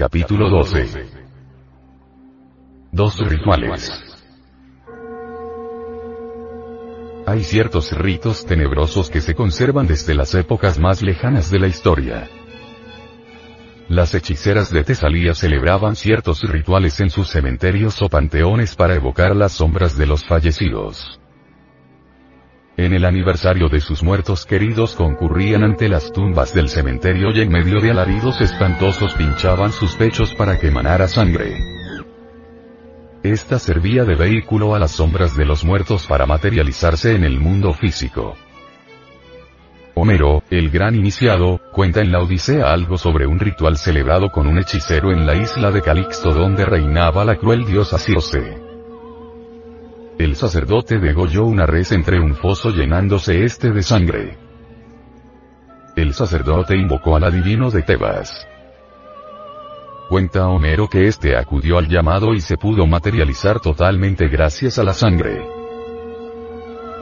Capítulo 12. Dos rituales. Hay ciertos ritos tenebrosos que se conservan desde las épocas más lejanas de la historia. Las hechiceras de Tesalía celebraban ciertos rituales en sus cementerios o panteones para evocar las sombras de los fallecidos. En el aniversario de sus muertos queridos concurrían ante las tumbas del cementerio y en medio de alaridos espantosos pinchaban sus pechos para que emanara sangre. Esta servía de vehículo a las sombras de los muertos para materializarse en el mundo físico. Homero, el gran iniciado, cuenta en la Odisea algo sobre un ritual celebrado con un hechicero en la isla de Calixto donde reinaba la cruel diosa Circe. El sacerdote degolló una res entre un foso llenándose este de sangre. El sacerdote invocó al adivino de Tebas. Cuenta Homero que éste acudió al llamado y se pudo materializar totalmente gracias a la sangre.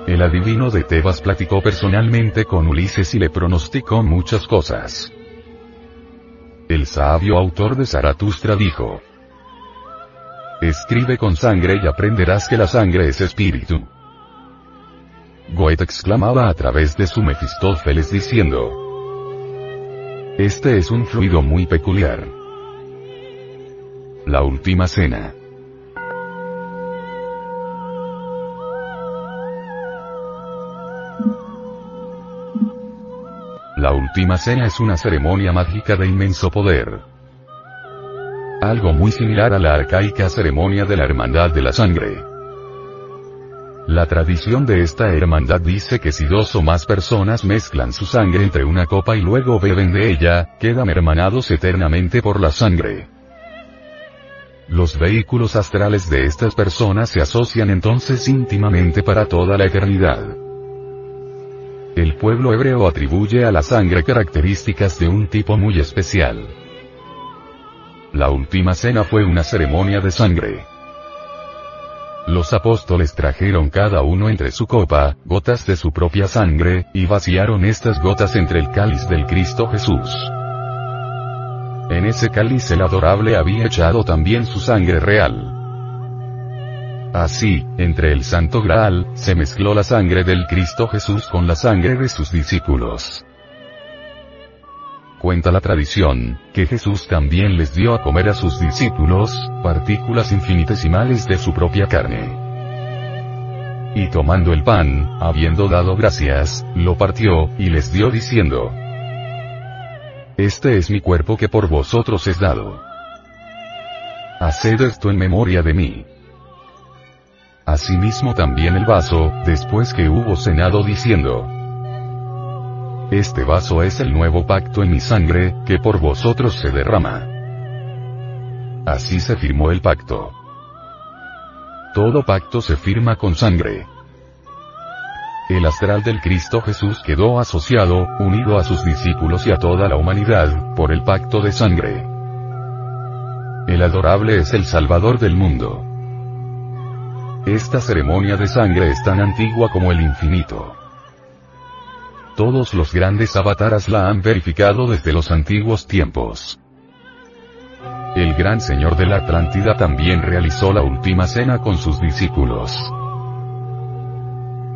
El adivino de Tebas platicó personalmente con Ulises y le pronosticó muchas cosas. El sabio autor de Zaratustra dijo, Escribe con sangre y aprenderás que la sangre es espíritu. Goethe exclamaba a través de su Mefistófeles diciendo, Este es un fluido muy peculiar. La última cena. La última cena es una ceremonia mágica de inmenso poder algo muy similar a la arcaica ceremonia de la Hermandad de la Sangre. La tradición de esta hermandad dice que si dos o más personas mezclan su sangre entre una copa y luego beben de ella, quedan hermanados eternamente por la sangre. Los vehículos astrales de estas personas se asocian entonces íntimamente para toda la eternidad. El pueblo hebreo atribuye a la sangre características de un tipo muy especial. La última cena fue una ceremonia de sangre. Los apóstoles trajeron cada uno entre su copa, gotas de su propia sangre, y vaciaron estas gotas entre el cáliz del Cristo Jesús. En ese cáliz el adorable había echado también su sangre real. Así, entre el Santo Graal, se mezcló la sangre del Cristo Jesús con la sangre de sus discípulos. Cuenta la tradición, que Jesús también les dio a comer a sus discípulos, partículas infinitesimales de su propia carne. Y tomando el pan, habiendo dado gracias, lo partió, y les dio diciendo, Este es mi cuerpo que por vosotros es dado. Haced esto en memoria de mí. Asimismo también el vaso, después que hubo cenado diciendo, este vaso es el nuevo pacto en mi sangre, que por vosotros se derrama. Así se firmó el pacto. Todo pacto se firma con sangre. El astral del Cristo Jesús quedó asociado, unido a sus discípulos y a toda la humanidad, por el pacto de sangre. El adorable es el Salvador del mundo. Esta ceremonia de sangre es tan antigua como el infinito. Todos los grandes avataras la han verificado desde los antiguos tiempos. El gran señor de la Atlántida también realizó la última cena con sus discípulos.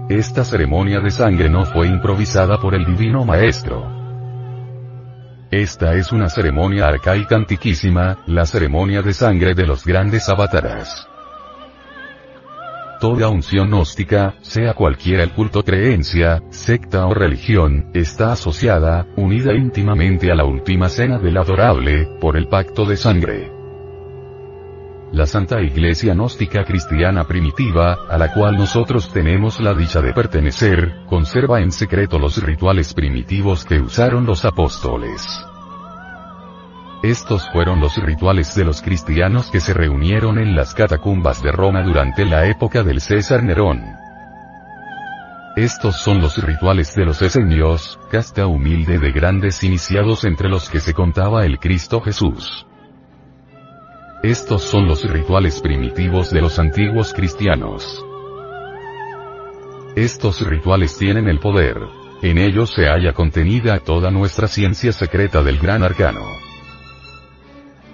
Esta ceremonia de sangre no fue improvisada por el divino maestro. Esta es una ceremonia arcaica antiquísima, la ceremonia de sangre de los grandes avataras. Toda unción gnóstica, sea cualquiera el culto creencia, secta o religión, está asociada, unida íntimamente a la última cena del adorable, por el pacto de sangre. La Santa Iglesia Gnóstica Cristiana Primitiva, a la cual nosotros tenemos la dicha de pertenecer, conserva en secreto los rituales primitivos que usaron los apóstoles. Estos fueron los rituales de los cristianos que se reunieron en las catacumbas de Roma durante la época del César Nerón. Estos son los rituales de los esenios, casta humilde de grandes iniciados entre los que se contaba el Cristo Jesús. Estos son los rituales primitivos de los antiguos cristianos. Estos rituales tienen el poder. En ellos se halla contenida toda nuestra ciencia secreta del gran arcano.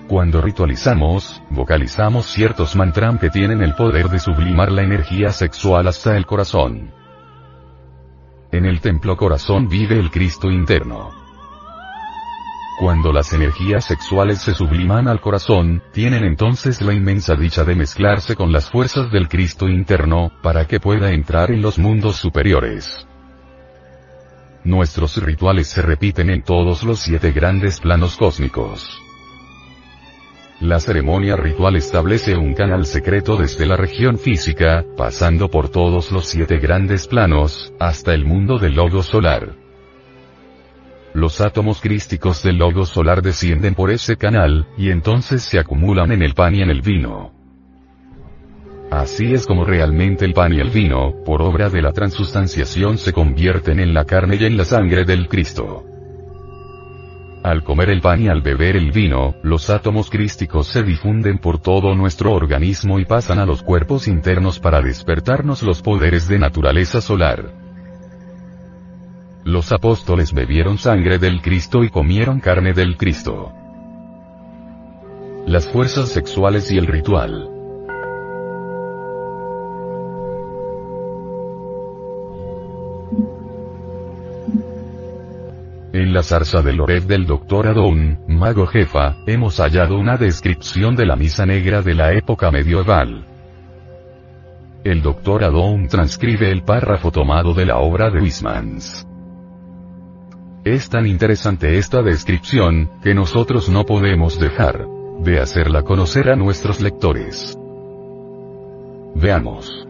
Cuando ritualizamos, vocalizamos ciertos mantram que tienen el poder de sublimar la energía sexual hasta el corazón. En el templo corazón vive el Cristo interno. Cuando las energías sexuales se subliman al corazón, tienen entonces la inmensa dicha de mezclarse con las fuerzas del Cristo interno, para que pueda entrar en los mundos superiores. Nuestros rituales se repiten en todos los siete grandes planos cósmicos. La ceremonia ritual establece un canal secreto desde la región física, pasando por todos los siete grandes planos, hasta el mundo del logo solar. Los átomos crísticos del logo solar descienden por ese canal, y entonces se acumulan en el pan y en el vino. Así es como realmente el pan y el vino, por obra de la transustanciación se convierten en la carne y en la sangre del Cristo. Al comer el pan y al beber el vino, los átomos crísticos se difunden por todo nuestro organismo y pasan a los cuerpos internos para despertarnos los poderes de naturaleza solar. Los apóstoles bebieron sangre del Cristo y comieron carne del Cristo. Las fuerzas sexuales y el ritual. En la zarza del Oreb del Dr. Adón, mago jefa, hemos hallado una descripción de la misa negra de la época medieval. El Dr. Adón transcribe el párrafo tomado de la obra de Wismans. Es tan interesante esta descripción, que nosotros no podemos dejar de hacerla conocer a nuestros lectores. Veamos.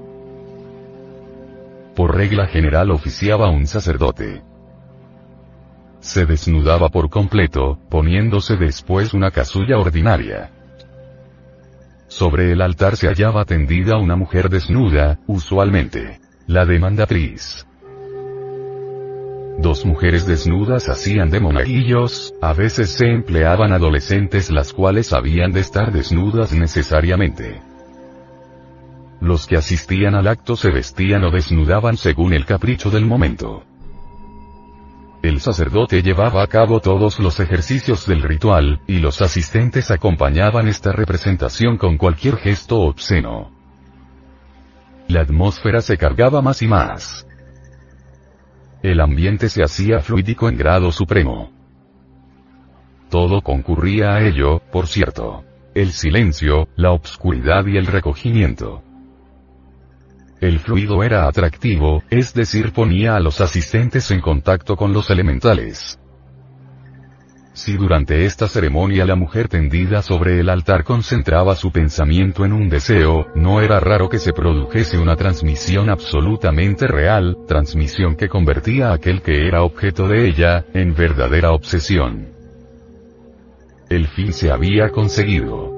Por regla general oficiaba un sacerdote se desnudaba por completo, poniéndose después una casulla ordinaria. Sobre el altar se hallaba tendida una mujer desnuda, usualmente, la demandatriz. Dos mujeres desnudas hacían de monaguillos, a veces se empleaban adolescentes las cuales habían de estar desnudas necesariamente. Los que asistían al acto se vestían o desnudaban según el capricho del momento. El sacerdote llevaba a cabo todos los ejercicios del ritual, y los asistentes acompañaban esta representación con cualquier gesto obsceno. La atmósfera se cargaba más y más. El ambiente se hacía fluídico en grado supremo. Todo concurría a ello, por cierto. El silencio, la obscuridad y el recogimiento. El fluido era atractivo, es decir, ponía a los asistentes en contacto con los elementales. Si durante esta ceremonia la mujer tendida sobre el altar concentraba su pensamiento en un deseo, no era raro que se produjese una transmisión absolutamente real, transmisión que convertía a aquel que era objeto de ella, en verdadera obsesión. El fin se había conseguido.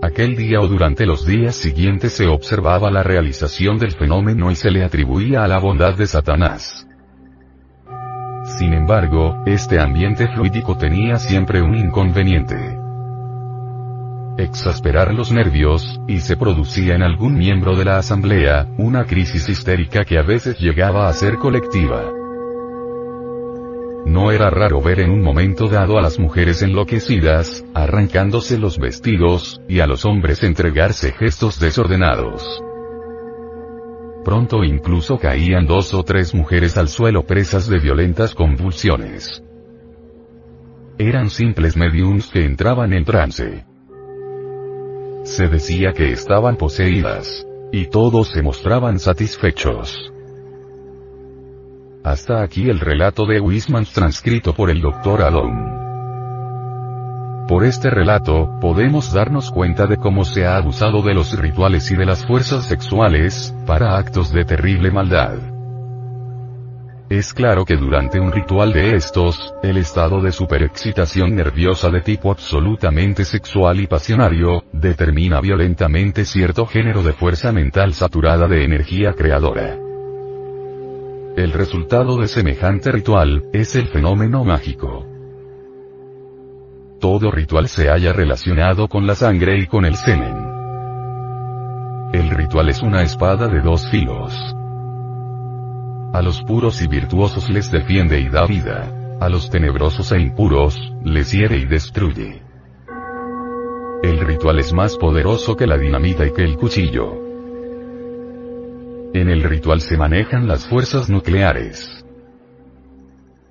Aquel día o durante los días siguientes se observaba la realización del fenómeno y se le atribuía a la bondad de Satanás. Sin embargo, este ambiente fluídico tenía siempre un inconveniente. Exasperar los nervios, y se producía en algún miembro de la asamblea, una crisis histérica que a veces llegaba a ser colectiva. No era raro ver en un momento dado a las mujeres enloquecidas, arrancándose los vestidos, y a los hombres entregarse gestos desordenados. Pronto incluso caían dos o tres mujeres al suelo presas de violentas convulsiones. Eran simples mediums que entraban en trance. Se decía que estaban poseídas. Y todos se mostraban satisfechos. Hasta aquí el relato de Wisman transcrito por el Dr. Alon. Por este relato, podemos darnos cuenta de cómo se ha abusado de los rituales y de las fuerzas sexuales, para actos de terrible maldad. Es claro que durante un ritual de estos, el estado de superexcitación nerviosa de tipo absolutamente sexual y pasionario, determina violentamente cierto género de fuerza mental saturada de energía creadora. El resultado de semejante ritual, es el fenómeno mágico. Todo ritual se haya relacionado con la sangre y con el semen. El ritual es una espada de dos filos. A los puros y virtuosos les defiende y da vida. A los tenebrosos e impuros, les hiere y destruye. El ritual es más poderoso que la dinamita y que el cuchillo. En el ritual se manejan las fuerzas nucleares.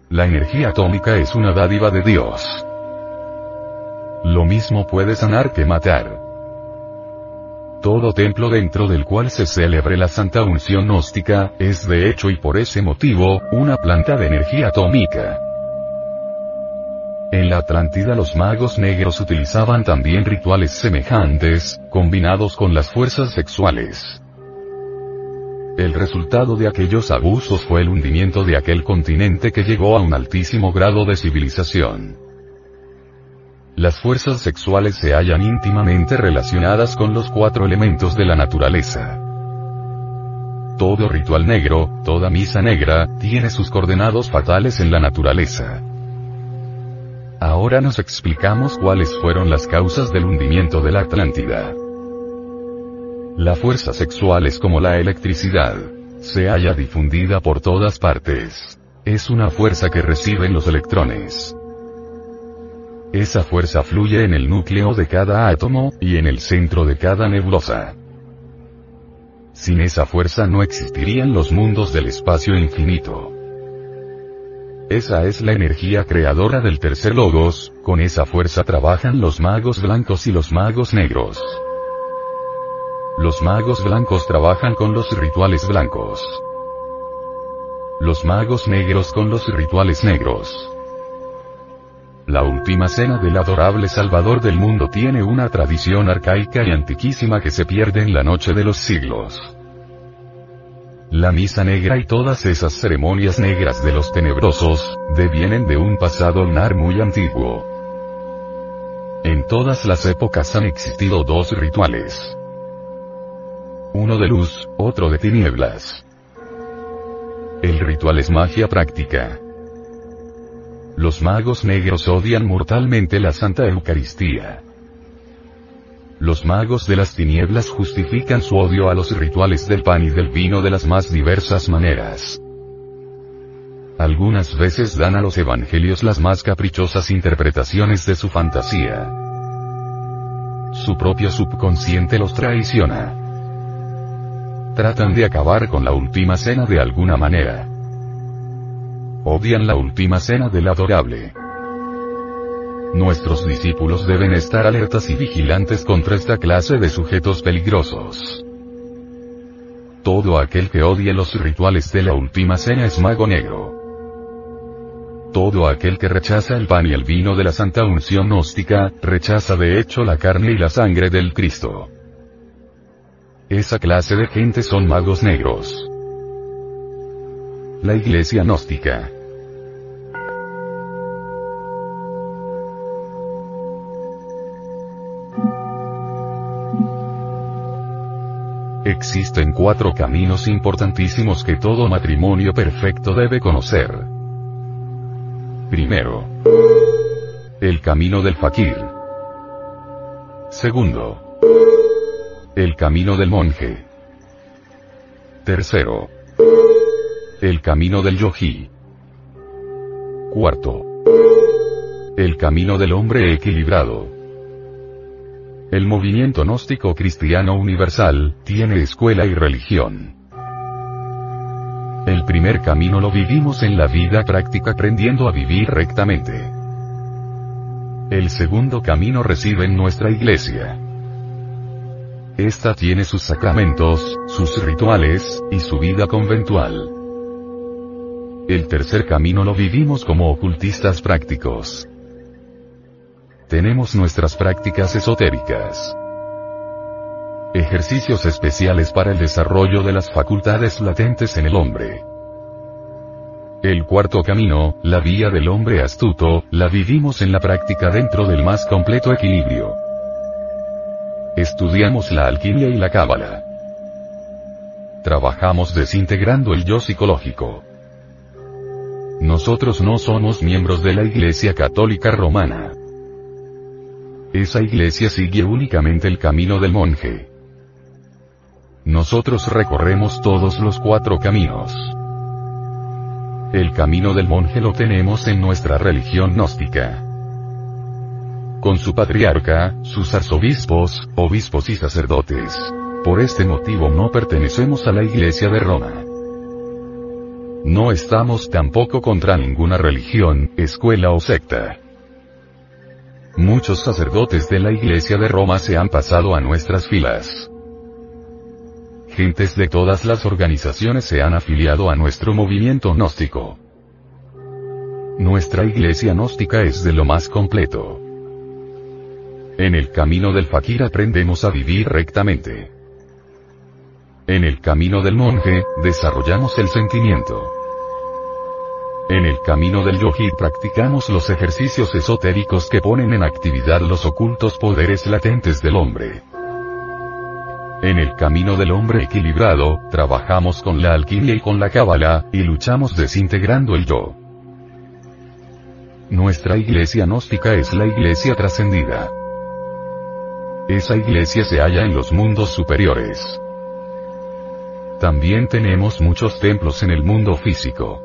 La energía atómica es una dádiva de Dios. Lo mismo puede sanar que matar todo templo dentro del cual se celebre la santa unción gnóstica, es de hecho y por ese motivo, una planta de energía atómica. En la Atlántida los magos negros utilizaban también rituales semejantes, combinados con las fuerzas sexuales. El resultado de aquellos abusos fue el hundimiento de aquel continente que llegó a un altísimo grado de civilización. Las fuerzas sexuales se hallan íntimamente relacionadas con los cuatro elementos de la naturaleza. Todo ritual negro, toda misa negra, tiene sus coordenados fatales en la naturaleza. Ahora nos explicamos cuáles fueron las causas del hundimiento de la Atlántida. La fuerza sexual es como la electricidad. Se halla difundida por todas partes. Es una fuerza que reciben los electrones. Esa fuerza fluye en el núcleo de cada átomo, y en el centro de cada nebulosa. Sin esa fuerza no existirían los mundos del espacio infinito. Esa es la energía creadora del tercer logos, con esa fuerza trabajan los magos blancos y los magos negros. Los magos blancos trabajan con los rituales blancos. Los magos negros con los rituales negros. La última cena del adorable Salvador del mundo tiene una tradición arcaica y antiquísima que se pierde en la noche de los siglos. La misa negra y todas esas ceremonias negras de los tenebrosos, devienen de un pasado lunar muy antiguo. En todas las épocas han existido dos rituales. Uno de luz, otro de tinieblas. El ritual es magia práctica. Los magos negros odian mortalmente la Santa Eucaristía. Los magos de las tinieblas justifican su odio a los rituales del pan y del vino de las más diversas maneras. Algunas veces dan a los evangelios las más caprichosas interpretaciones de su fantasía. Su propio subconsciente los traiciona. Tratan de acabar con la última cena de alguna manera odian la última cena del adorable. Nuestros discípulos deben estar alertas y vigilantes contra esta clase de sujetos peligrosos. Todo aquel que odie los rituales de la última cena es mago negro. Todo aquel que rechaza el pan y el vino de la santa unción gnóstica, rechaza de hecho la carne y la sangre del Cristo. Esa clase de gente son magos negros. La Iglesia gnóstica. Existen cuatro caminos importantísimos que todo matrimonio perfecto debe conocer. Primero. El camino del fakir. Segundo. El camino del monje. Tercero. El camino del yogi. Cuarto. El camino del hombre equilibrado. El movimiento gnóstico cristiano universal, tiene escuela y religión. El primer camino lo vivimos en la vida práctica aprendiendo a vivir rectamente. El segundo camino recibe en nuestra iglesia. Esta tiene sus sacramentos, sus rituales, y su vida conventual. El tercer camino lo vivimos como ocultistas prácticos. Tenemos nuestras prácticas esotéricas. Ejercicios especiales para el desarrollo de las facultades latentes en el hombre. El cuarto camino, la vía del hombre astuto, la vivimos en la práctica dentro del más completo equilibrio. Estudiamos la alquimia y la cábala. Trabajamos desintegrando el yo psicológico. Nosotros no somos miembros de la Iglesia Católica Romana. Esa iglesia sigue únicamente el camino del monje. Nosotros recorremos todos los cuatro caminos. El camino del monje lo tenemos en nuestra religión gnóstica. Con su patriarca, sus arzobispos, obispos y sacerdotes. Por este motivo no pertenecemos a la Iglesia de Roma. No estamos tampoco contra ninguna religión, escuela o secta. Muchos sacerdotes de la Iglesia de Roma se han pasado a nuestras filas. Gentes de todas las organizaciones se han afiliado a nuestro movimiento gnóstico. Nuestra iglesia gnóstica es de lo más completo. En el camino del fakir aprendemos a vivir rectamente. En el camino del monje, desarrollamos el sentimiento. En el camino del yogi practicamos los ejercicios esotéricos que ponen en actividad los ocultos poderes latentes del hombre. En el camino del hombre equilibrado, trabajamos con la alquimia y con la cábala, y luchamos desintegrando el yo. Nuestra iglesia gnóstica es la iglesia trascendida. Esa iglesia se halla en los mundos superiores. También tenemos muchos templos en el mundo físico.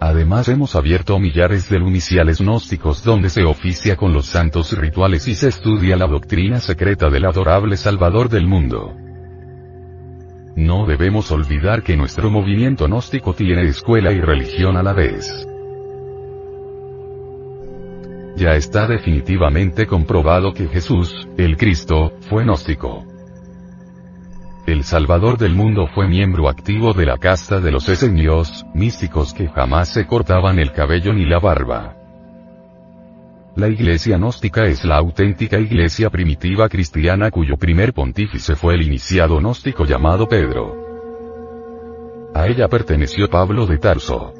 Además hemos abierto millares de lumiciales gnósticos donde se oficia con los santos rituales y se estudia la doctrina secreta del adorable Salvador del mundo. No debemos olvidar que nuestro movimiento gnóstico tiene escuela y religión a la vez. Ya está definitivamente comprobado que Jesús, el Cristo, fue gnóstico. El Salvador del mundo fue miembro activo de la casta de los esenios, místicos que jamás se cortaban el cabello ni la barba. La iglesia gnóstica es la auténtica iglesia primitiva cristiana cuyo primer pontífice fue el iniciado gnóstico llamado Pedro. A ella perteneció Pablo de Tarso.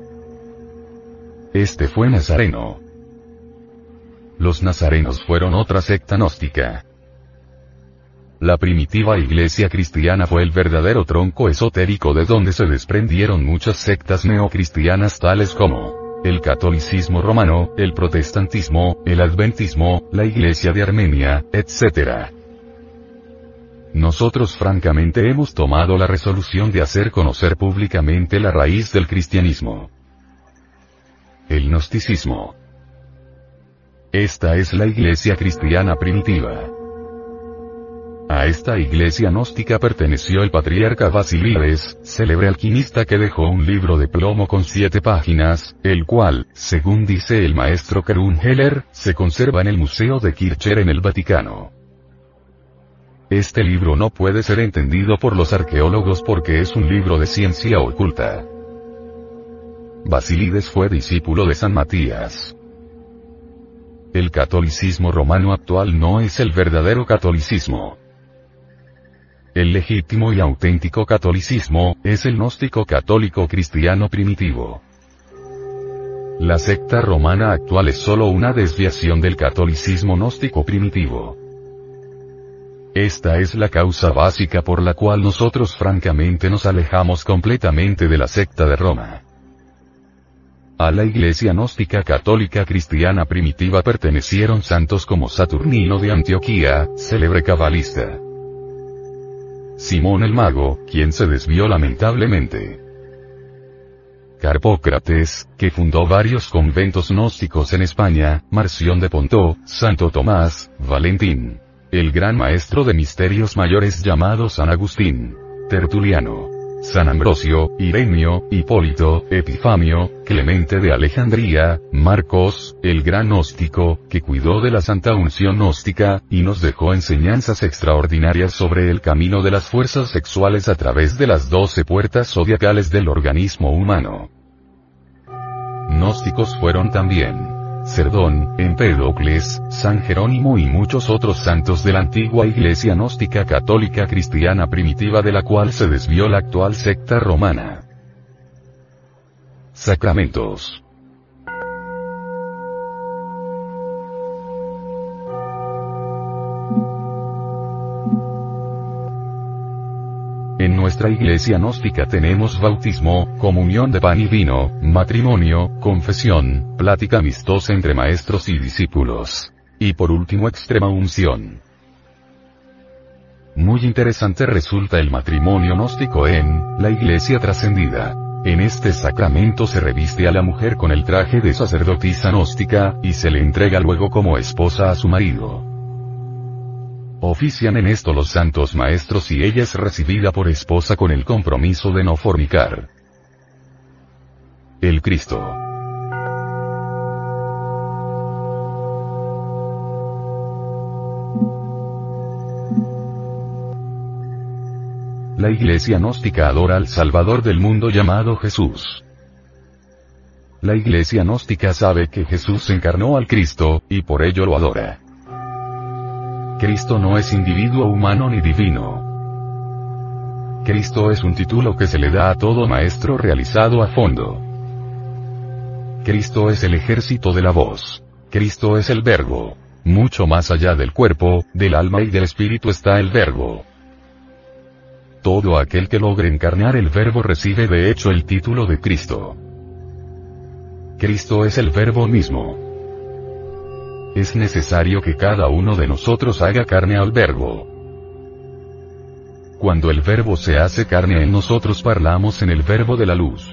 Este fue nazareno. Los nazarenos fueron otra secta gnóstica. La primitiva iglesia cristiana fue el verdadero tronco esotérico de donde se desprendieron muchas sectas neocristianas tales como el catolicismo romano, el protestantismo, el adventismo, la iglesia de Armenia, etc. Nosotros francamente hemos tomado la resolución de hacer conocer públicamente la raíz del cristianismo. El gnosticismo. Esta es la iglesia cristiana primitiva. A esta iglesia gnóstica perteneció el patriarca Basilides, célebre alquimista que dejó un libro de plomo con siete páginas, el cual, según dice el maestro Karun Heller, se conserva en el Museo de Kircher en el Vaticano. Este libro no puede ser entendido por los arqueólogos porque es un libro de ciencia oculta. Basilides fue discípulo de San Matías. El catolicismo romano actual no es el verdadero catolicismo. El legítimo y auténtico catolicismo, es el gnóstico católico cristiano primitivo. La secta romana actual es solo una desviación del catolicismo gnóstico primitivo. Esta es la causa básica por la cual nosotros francamente nos alejamos completamente de la secta de Roma. A la iglesia gnóstica católica cristiana primitiva pertenecieron santos como Saturnino de Antioquía, célebre cabalista. Simón el Mago, quien se desvió lamentablemente. Carpócrates, que fundó varios conventos gnósticos en España, Marción de Pontó, Santo Tomás, Valentín. El gran maestro de misterios mayores llamado San Agustín. Tertuliano. San Ambrosio, Irenio, Hipólito, Epifamio, Clemente de Alejandría, Marcos, el gran gnóstico, que cuidó de la santa unción gnóstica, y nos dejó enseñanzas extraordinarias sobre el camino de las fuerzas sexuales a través de las doce puertas zodiacales del organismo humano. Gnósticos fueron también Cerdón, Empédocles, San Jerónimo y muchos otros santos de la antigua iglesia gnóstica católica cristiana primitiva de la cual se desvió la actual secta romana. Sacramentos. Nuestra iglesia gnóstica tenemos bautismo, comunión de pan y vino, matrimonio, confesión, plática amistosa entre maestros y discípulos. Y por último extrema unción. Muy interesante resulta el matrimonio gnóstico en la iglesia trascendida. En este sacramento se reviste a la mujer con el traje de sacerdotisa gnóstica, y se le entrega luego como esposa a su marido. Ofician en esto los santos maestros y ella es recibida por esposa con el compromiso de no fornicar. El Cristo. La iglesia gnóstica adora al Salvador del mundo llamado Jesús. La iglesia gnóstica sabe que Jesús encarnó al Cristo, y por ello lo adora. Cristo no es individuo humano ni divino. Cristo es un título que se le da a todo maestro realizado a fondo. Cristo es el ejército de la voz. Cristo es el verbo. Mucho más allá del cuerpo, del alma y del espíritu está el verbo. Todo aquel que logre encarnar el verbo recibe de hecho el título de Cristo. Cristo es el verbo mismo es necesario que cada uno de nosotros haga carne al verbo. Cuando el verbo se hace carne en nosotros parlamos en el verbo de la luz.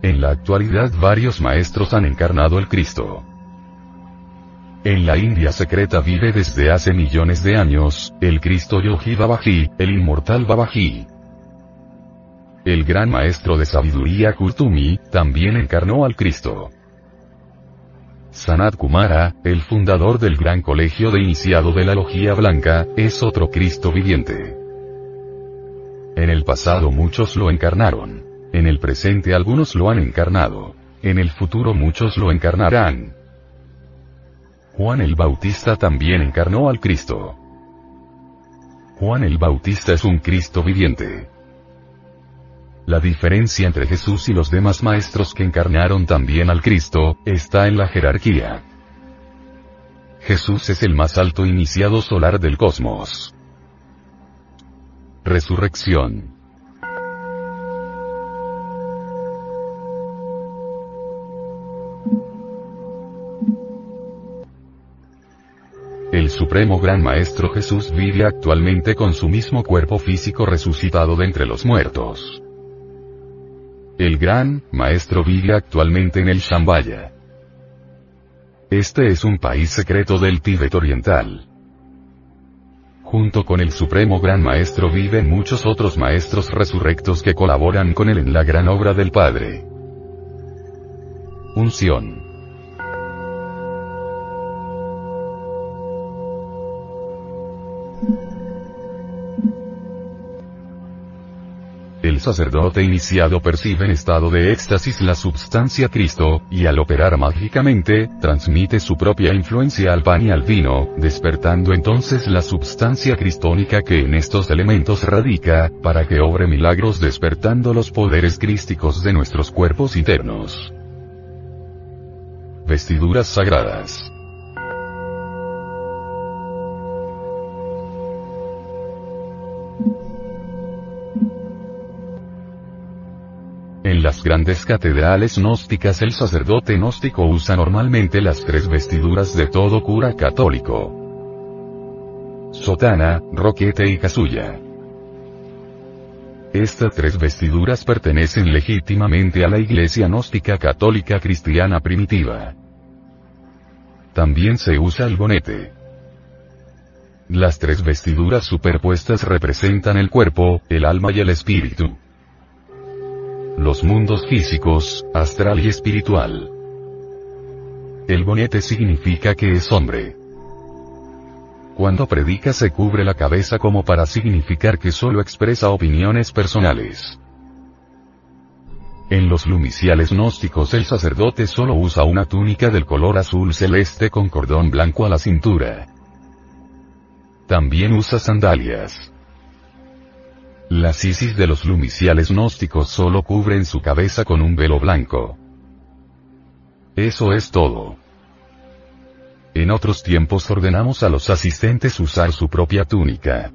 En la actualidad varios maestros han encarnado el Cristo. En la India secreta vive desde hace millones de años, el Cristo Yogi Babaji, el inmortal Babaji. El gran maestro de sabiduría Kurtumi, también encarnó al Cristo. Sanat Kumara, el fundador del gran colegio de iniciado de la Logía Blanca, es otro Cristo viviente. En el pasado muchos lo encarnaron. En el presente algunos lo han encarnado. En el futuro muchos lo encarnarán. Juan el Bautista también encarnó al Cristo. Juan el Bautista es un Cristo viviente. La diferencia entre Jesús y los demás maestros que encarnaron también al Cristo, está en la jerarquía. Jesús es el más alto iniciado solar del cosmos. Resurrección. El Supremo Gran Maestro Jesús vive actualmente con su mismo cuerpo físico resucitado de entre los muertos. El gran maestro vive actualmente en el Shambhaya. Este es un país secreto del Tíbet oriental. Junto con el Supremo Gran Maestro viven muchos otros maestros resurrectos que colaboran con él en la gran obra del Padre. Unción. El sacerdote iniciado percibe en estado de éxtasis la substancia Cristo, y al operar mágicamente, transmite su propia influencia al pan y al vino, despertando entonces la substancia cristónica que en estos elementos radica, para que obre milagros despertando los poderes crísticos de nuestros cuerpos internos. Vestiduras sagradas. En las grandes catedrales gnósticas el sacerdote gnóstico usa normalmente las tres vestiduras de todo cura católico. Sotana, roquete y casulla. Estas tres vestiduras pertenecen legítimamente a la Iglesia gnóstica católica cristiana primitiva. También se usa el bonete. Las tres vestiduras superpuestas representan el cuerpo, el alma y el espíritu. Los mundos físicos, astral y espiritual. El bonete significa que es hombre. Cuando predica se cubre la cabeza como para significar que solo expresa opiniones personales. En los lumiciales gnósticos el sacerdote solo usa una túnica del color azul celeste con cordón blanco a la cintura. También usa sandalias. Las isis de los lumiciales gnósticos solo cubren su cabeza con un velo blanco. Eso es todo. En otros tiempos ordenamos a los asistentes usar su propia túnica.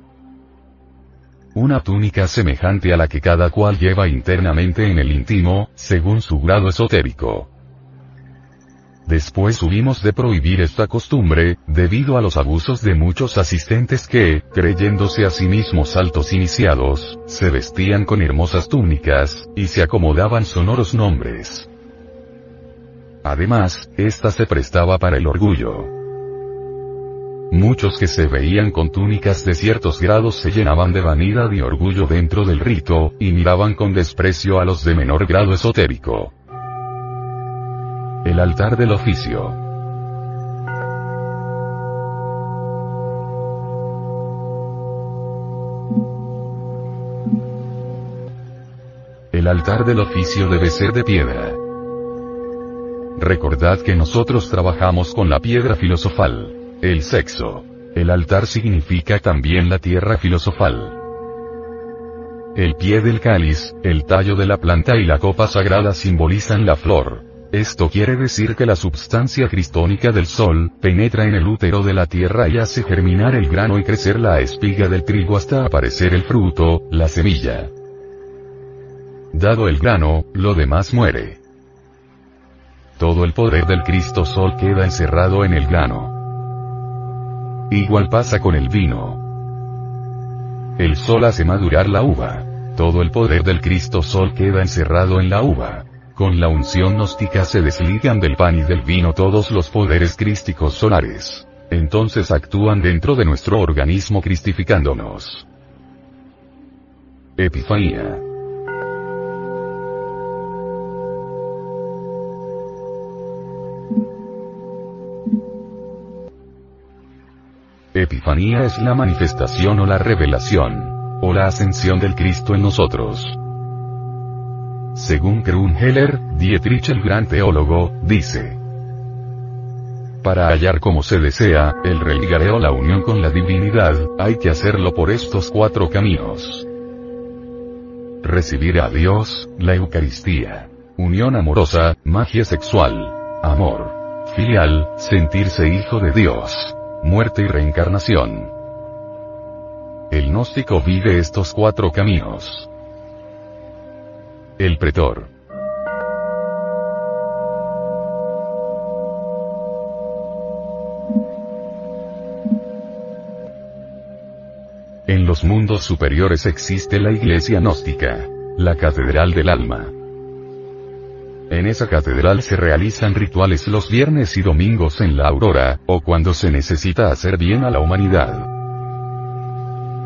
Una túnica semejante a la que cada cual lleva internamente en el íntimo, según su grado esotérico. Después hubimos de prohibir esta costumbre, debido a los abusos de muchos asistentes que, creyéndose a sí mismos altos iniciados, se vestían con hermosas túnicas, y se acomodaban sonoros nombres. Además, esta se prestaba para el orgullo. Muchos que se veían con túnicas de ciertos grados se llenaban de vanidad y orgullo dentro del rito, y miraban con desprecio a los de menor grado esotérico. El altar del oficio. El altar del oficio debe ser de piedra. Recordad que nosotros trabajamos con la piedra filosofal. El sexo. El altar significa también la tierra filosofal. El pie del cáliz, el tallo de la planta y la copa sagrada simbolizan la flor. Esto quiere decir que la substancia cristónica del sol, penetra en el útero de la tierra y hace germinar el grano y crecer la espiga del trigo hasta aparecer el fruto, la semilla. Dado el grano, lo demás muere. Todo el poder del Cristo Sol queda encerrado en el grano. Igual pasa con el vino. El sol hace madurar la uva. Todo el poder del Cristo Sol queda encerrado en la uva. Con la unción gnóstica se desligan del pan y del vino todos los poderes crísticos solares. Entonces actúan dentro de nuestro organismo cristificándonos. Epifanía. Epifanía es la manifestación o la revelación, o la ascensión del Cristo en nosotros. Según Krunheller, Dietrich el gran teólogo, dice, para hallar como se desea, el religareo la unión con la divinidad, hay que hacerlo por estos cuatro caminos. Recibir a Dios, la Eucaristía. Unión amorosa, magia sexual. Amor. Filial, sentirse hijo de Dios muerte y reencarnación. El gnóstico vive estos cuatro caminos. El pretor. En los mundos superiores existe la iglesia gnóstica, la catedral del alma. En esa catedral se realizan rituales los viernes y domingos en la aurora, o cuando se necesita hacer bien a la humanidad.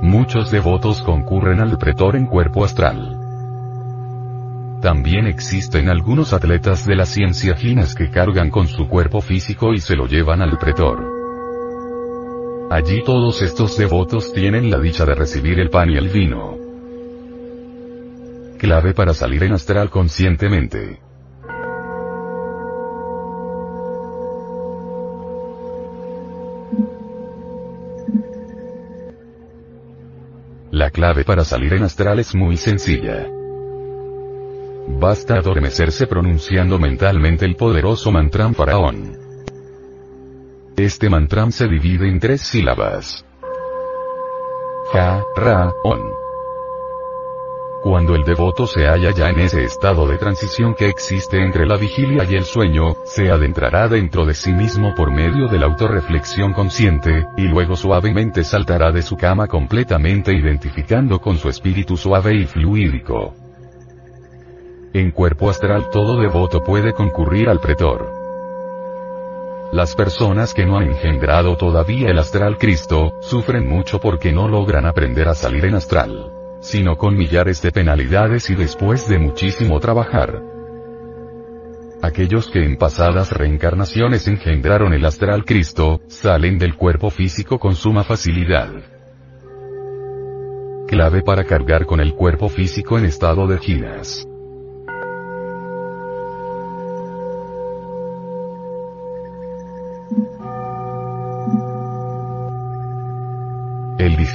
Muchos devotos concurren al pretor en cuerpo astral. También existen algunos atletas de la ciencia finas que cargan con su cuerpo físico y se lo llevan al pretor. Allí todos estos devotos tienen la dicha de recibir el pan y el vino. Clave para salir en astral conscientemente. La clave para salir en astral es muy sencilla. Basta adormecerse pronunciando mentalmente el poderoso mantram faraón. Este mantram se divide en tres sílabas. Ja, Ra, On. Cuando el devoto se halla ya en ese estado de transición que existe entre la vigilia y el sueño, se adentrará dentro de sí mismo por medio de la autorreflexión consciente, y luego suavemente saltará de su cama completamente identificando con su espíritu suave y fluídico. En cuerpo astral todo devoto puede concurrir al pretor. Las personas que no han engendrado todavía el astral Cristo, sufren mucho porque no logran aprender a salir en astral. Sino con millares de penalidades y después de muchísimo trabajar. Aquellos que en pasadas reencarnaciones engendraron el astral Cristo, salen del cuerpo físico con suma facilidad. Clave para cargar con el cuerpo físico en estado de ginas.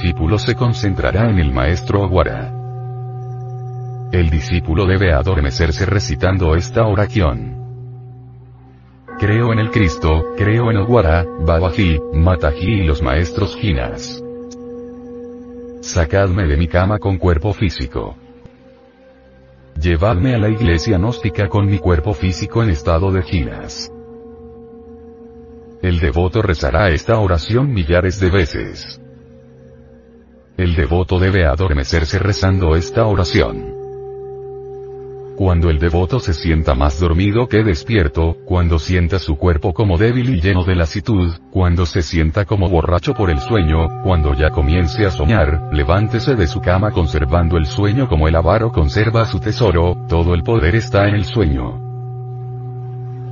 Discípulo se concentrará en el maestro Aguara. El discípulo debe adormecerse recitando esta oración. Creo en el Cristo, creo en Aguara, Babaji, Mataji y los maestros Jinas. Sacadme de mi cama con cuerpo físico. Llevadme a la iglesia gnóstica con mi cuerpo físico en estado de Jinas. El devoto rezará esta oración millares de veces. El devoto debe adormecerse rezando esta oración. Cuando el devoto se sienta más dormido que despierto, cuando sienta su cuerpo como débil y lleno de lasitud, cuando se sienta como borracho por el sueño, cuando ya comience a soñar, levántese de su cama conservando el sueño como el avaro conserva su tesoro, todo el poder está en el sueño.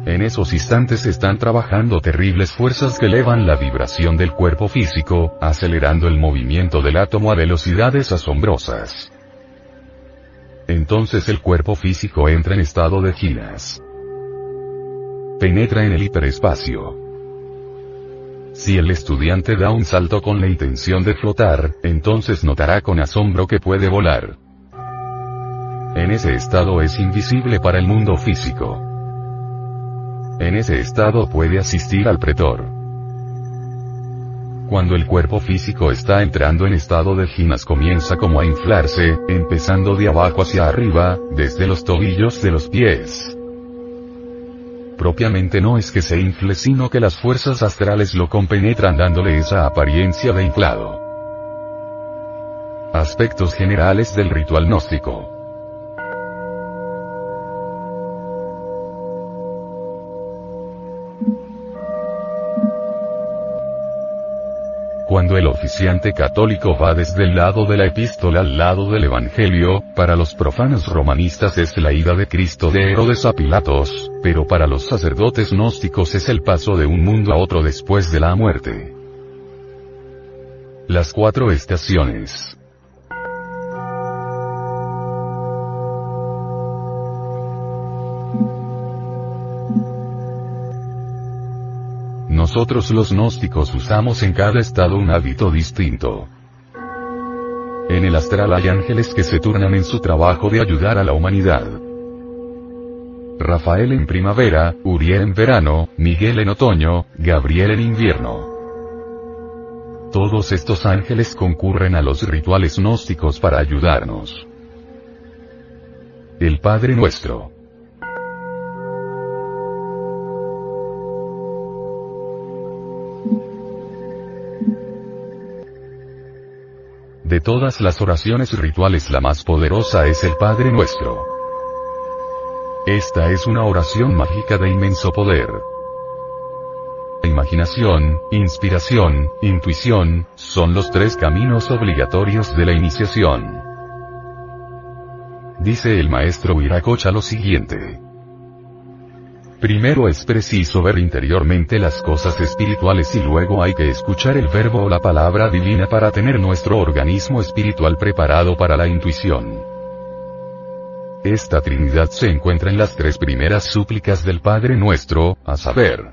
En esos instantes están trabajando terribles fuerzas que elevan la vibración del cuerpo físico, acelerando el movimiento del átomo a velocidades asombrosas. Entonces el cuerpo físico entra en estado de ginas. Penetra en el hiperespacio. Si el estudiante da un salto con la intención de flotar, entonces notará con asombro que puede volar. En ese estado es invisible para el mundo físico. En ese estado puede asistir al pretor. Cuando el cuerpo físico está entrando en estado de ginas comienza como a inflarse, empezando de abajo hacia arriba, desde los tobillos de los pies. Propiamente no es que se infle sino que las fuerzas astrales lo compenetran dándole esa apariencia de inflado. Aspectos generales del ritual gnóstico. Cuando el oficiante católico va desde el lado de la epístola al lado del Evangelio, para los profanos romanistas es la ida de Cristo de Herodes a Pilatos, pero para los sacerdotes gnósticos es el paso de un mundo a otro después de la muerte. Las cuatro estaciones. Nosotros los gnósticos usamos en cada estado un hábito distinto. En el astral hay ángeles que se turnan en su trabajo de ayudar a la humanidad. Rafael en primavera, Uriel en verano, Miguel en otoño, Gabriel en invierno. Todos estos ángeles concurren a los rituales gnósticos para ayudarnos. El Padre Nuestro. De todas las oraciones rituales la más poderosa es el Padre Nuestro. Esta es una oración mágica de inmenso poder. Imaginación, inspiración, intuición, son los tres caminos obligatorios de la iniciación. Dice el maestro Viracocha lo siguiente. Primero es preciso ver interiormente las cosas espirituales y luego hay que escuchar el verbo o la palabra divina para tener nuestro organismo espiritual preparado para la intuición. Esta Trinidad se encuentra en las tres primeras súplicas del Padre Nuestro, a saber,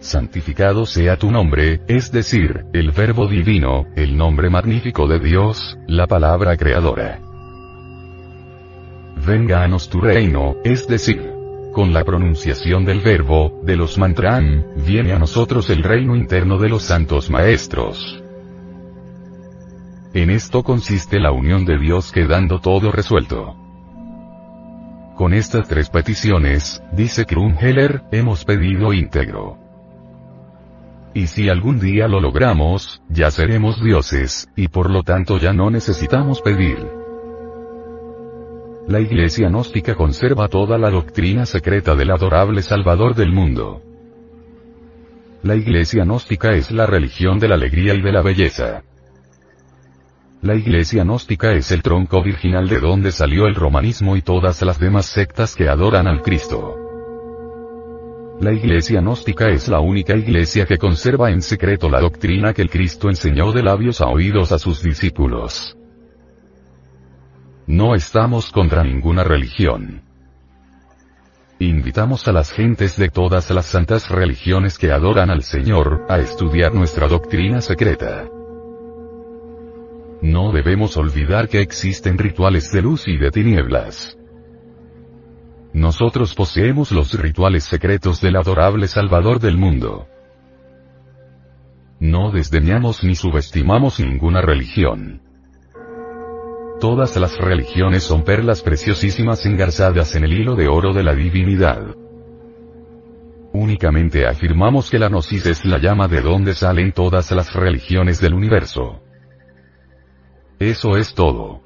santificado sea tu nombre, es decir, el verbo divino, el nombre magnífico de Dios, la palabra creadora. Venganos tu reino, es decir, con la pronunciación del verbo, de los mantram, viene a nosotros el reino interno de los santos maestros. En esto consiste la unión de Dios quedando todo resuelto. Con estas tres peticiones, dice Krumheller, hemos pedido íntegro. Y si algún día lo logramos, ya seremos dioses, y por lo tanto ya no necesitamos pedir. La Iglesia gnóstica conserva toda la doctrina secreta del adorable Salvador del mundo. La iglesia gnóstica es la religión de la alegría y de la belleza. La iglesia gnóstica es el tronco virginal de donde salió el romanismo y todas las demás sectas que adoran al Cristo. La iglesia gnóstica es la única iglesia que conserva en secreto la doctrina que el Cristo enseñó de labios a oídos a sus discípulos. No estamos contra ninguna religión. Invitamos a las gentes de todas las santas religiones que adoran al Señor, a estudiar nuestra doctrina secreta. No debemos olvidar que existen rituales de luz y de tinieblas. Nosotros poseemos los rituales secretos del adorable Salvador del mundo. No desdeñamos ni subestimamos ninguna religión. Todas las religiones son perlas preciosísimas engarzadas en el hilo de oro de la divinidad. Únicamente afirmamos que la gnosis es la llama de donde salen todas las religiones del universo. Eso es todo.